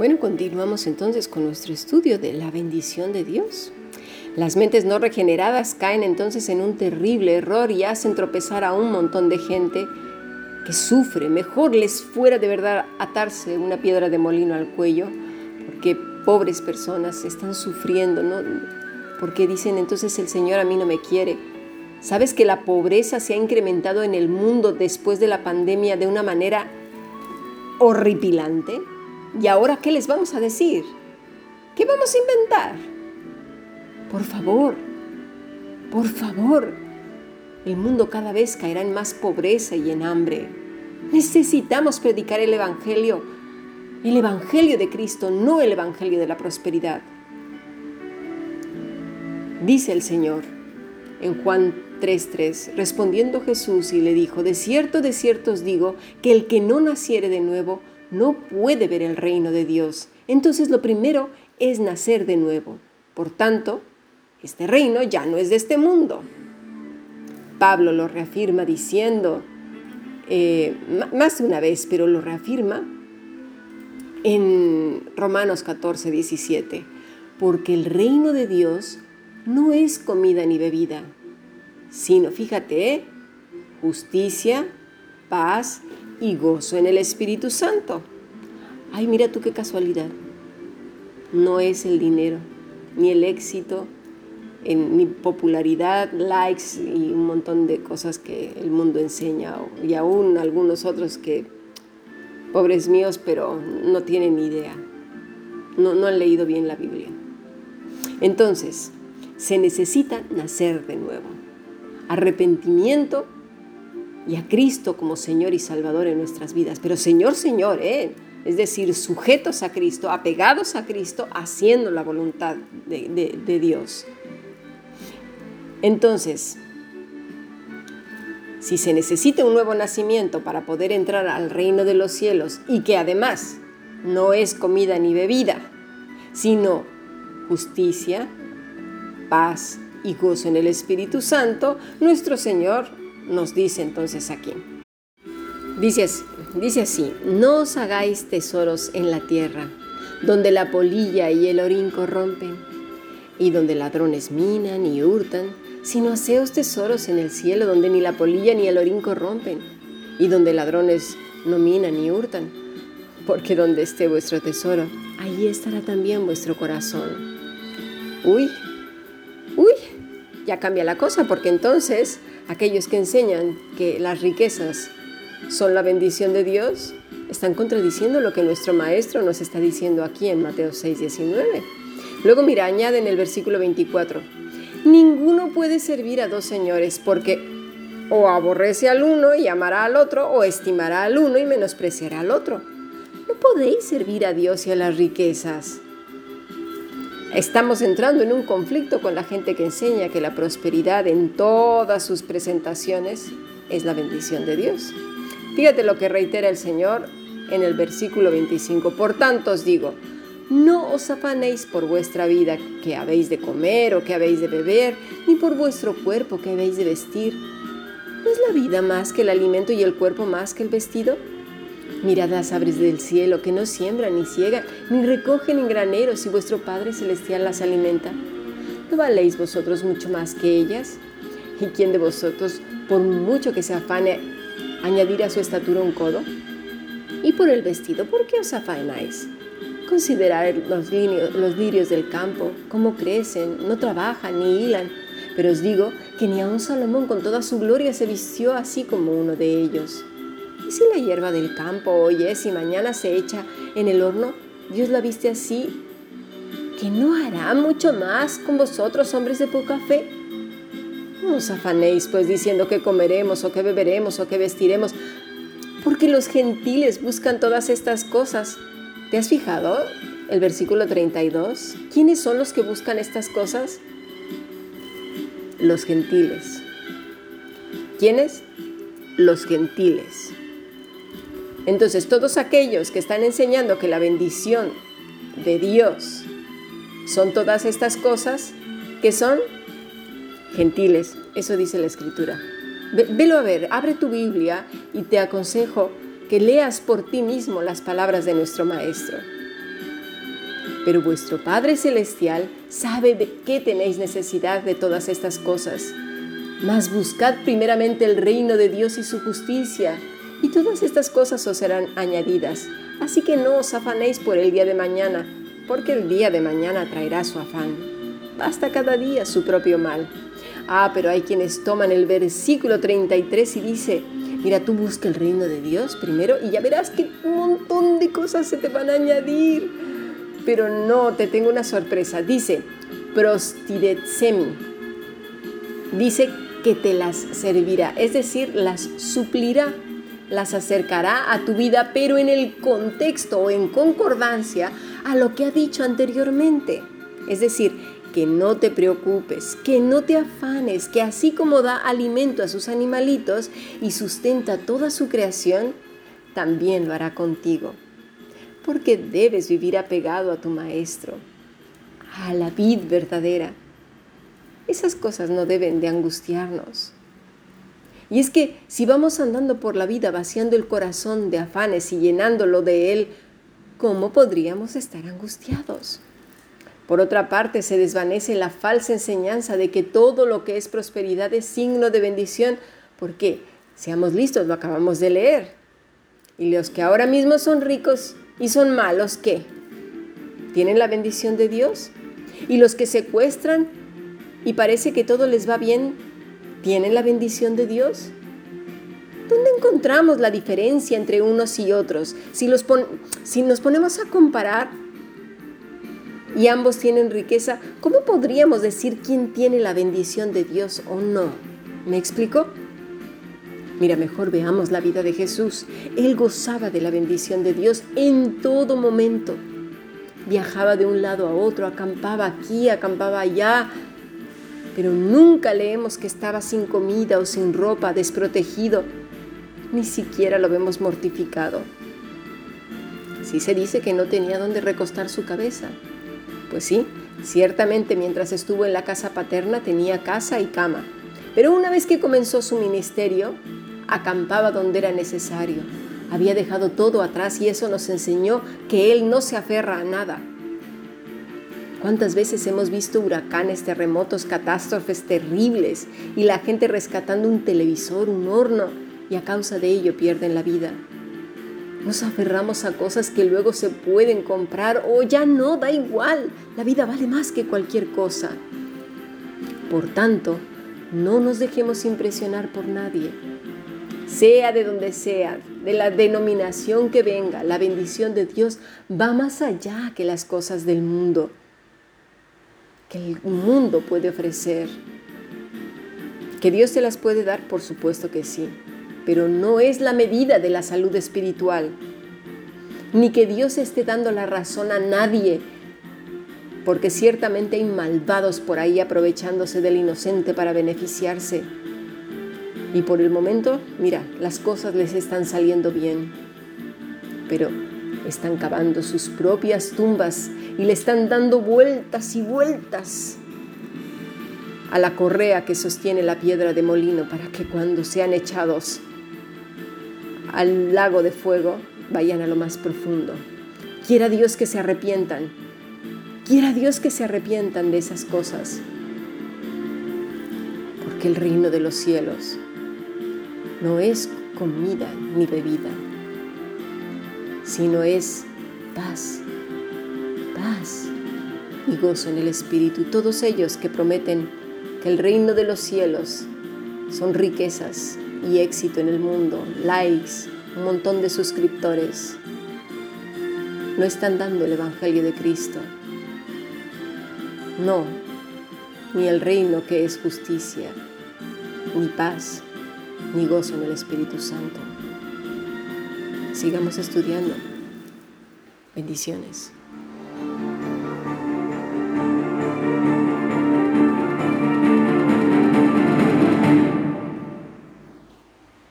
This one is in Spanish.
Bueno, continuamos entonces con nuestro estudio de la bendición de Dios. Las mentes no regeneradas caen entonces en un terrible error y hacen tropezar a un montón de gente que sufre. Mejor les fuera de verdad atarse una piedra de molino al cuello, porque pobres personas están sufriendo, ¿no? Porque dicen entonces el Señor a mí no me quiere. ¿Sabes que la pobreza se ha incrementado en el mundo después de la pandemia de una manera horripilante? ¿Y ahora qué les vamos a decir? ¿Qué vamos a inventar? Por favor, por favor, el mundo cada vez caerá en más pobreza y en hambre. Necesitamos predicar el Evangelio, el Evangelio de Cristo, no el Evangelio de la prosperidad. Dice el Señor en Juan 3:3, respondiendo Jesús y le dijo, de cierto, de cierto os digo, que el que no naciere de nuevo no puede ver el reino de Dios. Entonces lo primero es nacer de nuevo. Por tanto, este reino ya no es de este mundo. Pablo lo reafirma diciendo, eh, más de una vez, pero lo reafirma en Romanos 14, 17, porque el reino de Dios no es comida ni bebida, sino, fíjate, ¿eh? justicia, paz y gozo en el Espíritu Santo. Ay, mira tú qué casualidad. No es el dinero, ni el éxito, ni popularidad, likes y un montón de cosas que el mundo enseña, y aún algunos otros que, pobres míos, pero no tienen idea, no, no han leído bien la Biblia. Entonces, se necesita nacer de nuevo. Arrepentimiento y a Cristo como Señor y Salvador en nuestras vidas. Pero Señor, Señor, ¿eh? es decir, sujetos a Cristo, apegados a Cristo, haciendo la voluntad de, de Dios. Entonces, si se necesita un nuevo nacimiento para poder entrar al reino de los cielos y que además no es comida ni bebida, sino justicia, paz y gozo en el Espíritu Santo, nuestro Señor nos dice entonces aquí. Dice, dice así, no os hagáis tesoros en la tierra, donde la polilla y el orín corrompen, y donde ladrones minan y hurtan, sino haceos tesoros en el cielo, donde ni la polilla ni el orín corrompen, y donde ladrones no minan ni hurtan, porque donde esté vuestro tesoro, allí estará también vuestro corazón. Uy, uy, ya cambia la cosa, porque entonces aquellos que enseñan que las riquezas son la bendición de Dios, están contradiciendo lo que nuestro maestro nos está diciendo aquí en Mateo 6, 19. Luego mira, añade en el versículo 24, ninguno puede servir a dos señores porque o aborrece al uno y amará al otro, o estimará al uno y menospreciará al otro. No podéis servir a Dios y a las riquezas. Estamos entrando en un conflicto con la gente que enseña que la prosperidad en todas sus presentaciones es la bendición de Dios. Fíjate lo que reitera el Señor en el versículo 25. Por tanto os digo, no os afanéis por vuestra vida que habéis de comer o que habéis de beber, ni por vuestro cuerpo que habéis de vestir. ¿No es la vida más que el alimento y el cuerpo más que el vestido? Mirad las aves del cielo que no siembran ni ciegan, ni recogen en graneros, y vuestro Padre Celestial las alimenta. ¿No valéis vosotros mucho más que ellas? ¿Y quién de vosotros, por mucho que se afane, añadir a su estatura un codo? Y por el vestido, ¿por qué os afanáis? Considerad los, los lirios del campo, cómo crecen, no trabajan ni hilan. Pero os digo que ni aun Salomón con toda su gloria se vistió así como uno de ellos. ¿Y si la hierba del campo hoy es y mañana se echa en el horno? Dios la viste así. ¿Que no hará mucho más con vosotros, hombres de poca fe? No os afanéis, pues, diciendo que comeremos, o que beberemos, o que vestiremos, porque los gentiles buscan todas estas cosas. ¿Te has fijado el versículo 32? ¿Quiénes son los que buscan estas cosas? Los gentiles. ¿Quiénes? Los gentiles. Entonces, todos aquellos que están enseñando que la bendición de Dios son todas estas cosas, que son gentiles, eso dice la escritura. Velo a ver, abre tu Biblia y te aconsejo que leas por ti mismo las palabras de nuestro Maestro. Pero vuestro Padre Celestial sabe de qué tenéis necesidad de todas estas cosas. Mas buscad primeramente el reino de Dios y su justicia, y todas estas cosas os serán añadidas. Así que no os afanéis por el día de mañana, porque el día de mañana traerá su afán. Basta cada día su propio mal. Ah, pero hay quienes toman el versículo 33 y dice, mira, tú busca el reino de Dios primero y ya verás que un montón de cosas se te van a añadir. Pero no, te tengo una sorpresa. Dice, prostidetsemi. Dice que te las servirá, es decir, las suplirá, las acercará a tu vida, pero en el contexto o en concordancia a lo que ha dicho anteriormente. Es decir, que no te preocupes, que no te afanes, que así como da alimento a sus animalitos y sustenta toda su creación, también lo hará contigo. Porque debes vivir apegado a tu Maestro, a la vid verdadera. Esas cosas no deben de angustiarnos. Y es que si vamos andando por la vida vaciando el corazón de afanes y llenándolo de él, ¿cómo podríamos estar angustiados? Por otra parte, se desvanece la falsa enseñanza de que todo lo que es prosperidad es signo de bendición, porque, seamos listos, lo acabamos de leer. Y los que ahora mismo son ricos y son malos, ¿qué? ¿Tienen la bendición de Dios? Y los que secuestran y parece que todo les va bien, ¿tienen la bendición de Dios? ¿Dónde encontramos la diferencia entre unos y otros? Si, los si nos ponemos a comparar, y ambos tienen riqueza, ¿cómo podríamos decir quién tiene la bendición de Dios o no? ¿Me explico? Mira, mejor veamos la vida de Jesús. Él gozaba de la bendición de Dios en todo momento. Viajaba de un lado a otro, acampaba aquí, acampaba allá, pero nunca leemos que estaba sin comida o sin ropa, desprotegido. Ni siquiera lo vemos mortificado. Sí se dice que no tenía dónde recostar su cabeza. Pues sí, ciertamente mientras estuvo en la casa paterna tenía casa y cama, pero una vez que comenzó su ministerio, acampaba donde era necesario. Había dejado todo atrás y eso nos enseñó que Él no se aferra a nada. ¿Cuántas veces hemos visto huracanes, terremotos, catástrofes terribles y la gente rescatando un televisor, un horno y a causa de ello pierden la vida? Nos aferramos a cosas que luego se pueden comprar o ya no, da igual. La vida vale más que cualquier cosa. Por tanto, no nos dejemos impresionar por nadie. Sea de donde sea, de la denominación que venga, la bendición de Dios va más allá que las cosas del mundo, que el mundo puede ofrecer. ¿Que Dios te las puede dar? Por supuesto que sí pero no es la medida de la salud espiritual. Ni que Dios esté dando la razón a nadie, porque ciertamente hay malvados por ahí aprovechándose del inocente para beneficiarse. Y por el momento, mira, las cosas les están saliendo bien, pero están cavando sus propias tumbas y le están dando vueltas y vueltas a la correa que sostiene la piedra de molino para que cuando sean echados al lago de fuego, vayan a lo más profundo. Quiera Dios que se arrepientan. Quiera Dios que se arrepientan de esas cosas. Porque el reino de los cielos no es comida ni bebida, sino es paz, paz y gozo en el Espíritu. Todos ellos que prometen que el reino de los cielos son riquezas y éxito en el mundo, likes, un montón de suscriptores, no están dando el Evangelio de Cristo. No, ni el reino que es justicia, ni paz, ni gozo en el Espíritu Santo. Sigamos estudiando. Bendiciones.